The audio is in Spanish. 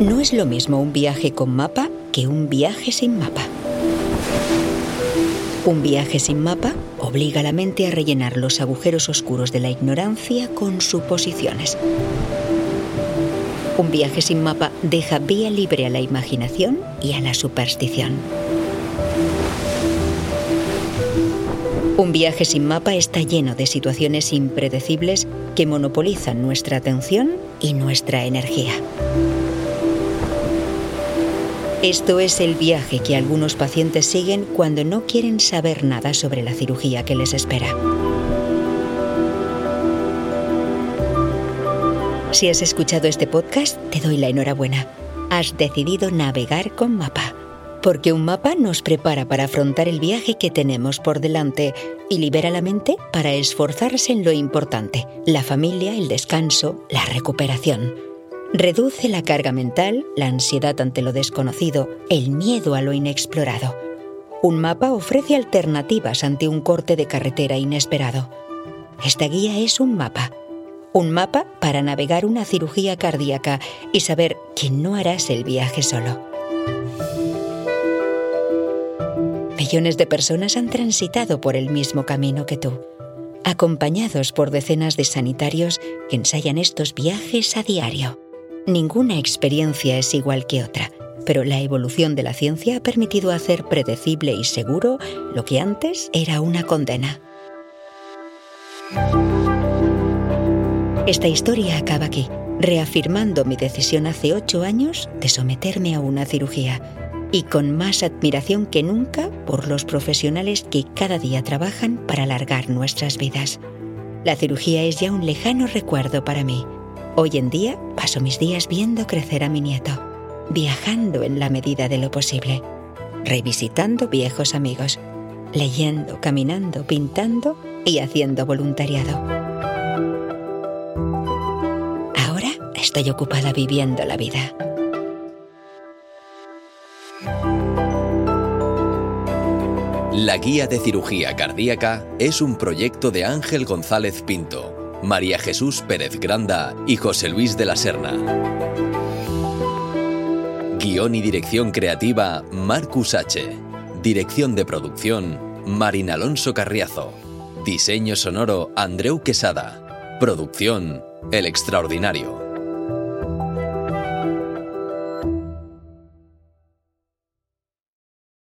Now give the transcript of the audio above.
No es lo mismo un viaje con mapa que un viaje sin mapa. Un viaje sin mapa obliga a la mente a rellenar los agujeros oscuros de la ignorancia con suposiciones. Un viaje sin mapa deja vía libre a la imaginación y a la superstición. Un viaje sin mapa está lleno de situaciones impredecibles que monopolizan nuestra atención y nuestra energía. Esto es el viaje que algunos pacientes siguen cuando no quieren saber nada sobre la cirugía que les espera. Si has escuchado este podcast, te doy la enhorabuena. Has decidido navegar con mapa. Porque un mapa nos prepara para afrontar el viaje que tenemos por delante y libera la mente para esforzarse en lo importante, la familia, el descanso, la recuperación. Reduce la carga mental, la ansiedad ante lo desconocido, el miedo a lo inexplorado. Un mapa ofrece alternativas ante un corte de carretera inesperado. Esta guía es un mapa. Un mapa para navegar una cirugía cardíaca y saber que no harás el viaje solo. Millones de personas han transitado por el mismo camino que tú, acompañados por decenas de sanitarios que ensayan estos viajes a diario. Ninguna experiencia es igual que otra, pero la evolución de la ciencia ha permitido hacer predecible y seguro lo que antes era una condena. Esta historia acaba aquí, reafirmando mi decisión hace ocho años de someterme a una cirugía y con más admiración que nunca por los profesionales que cada día trabajan para alargar nuestras vidas. La cirugía es ya un lejano recuerdo para mí Hoy en día paso mis días viendo crecer a mi nieto, viajando en la medida de lo posible, revisitando viejos amigos, leyendo, caminando, pintando y haciendo voluntariado. Ahora estoy ocupada viviendo la vida. La Guía de Cirugía Cardíaca es un proyecto de Ángel González Pinto María Jesús Pérez Granda y José Luis de la Serna. Guión y dirección creativa Marcus H. Dirección de producción Marín Alonso Carriazo. Diseño sonoro Andreu Quesada. Producción El Extraordinario.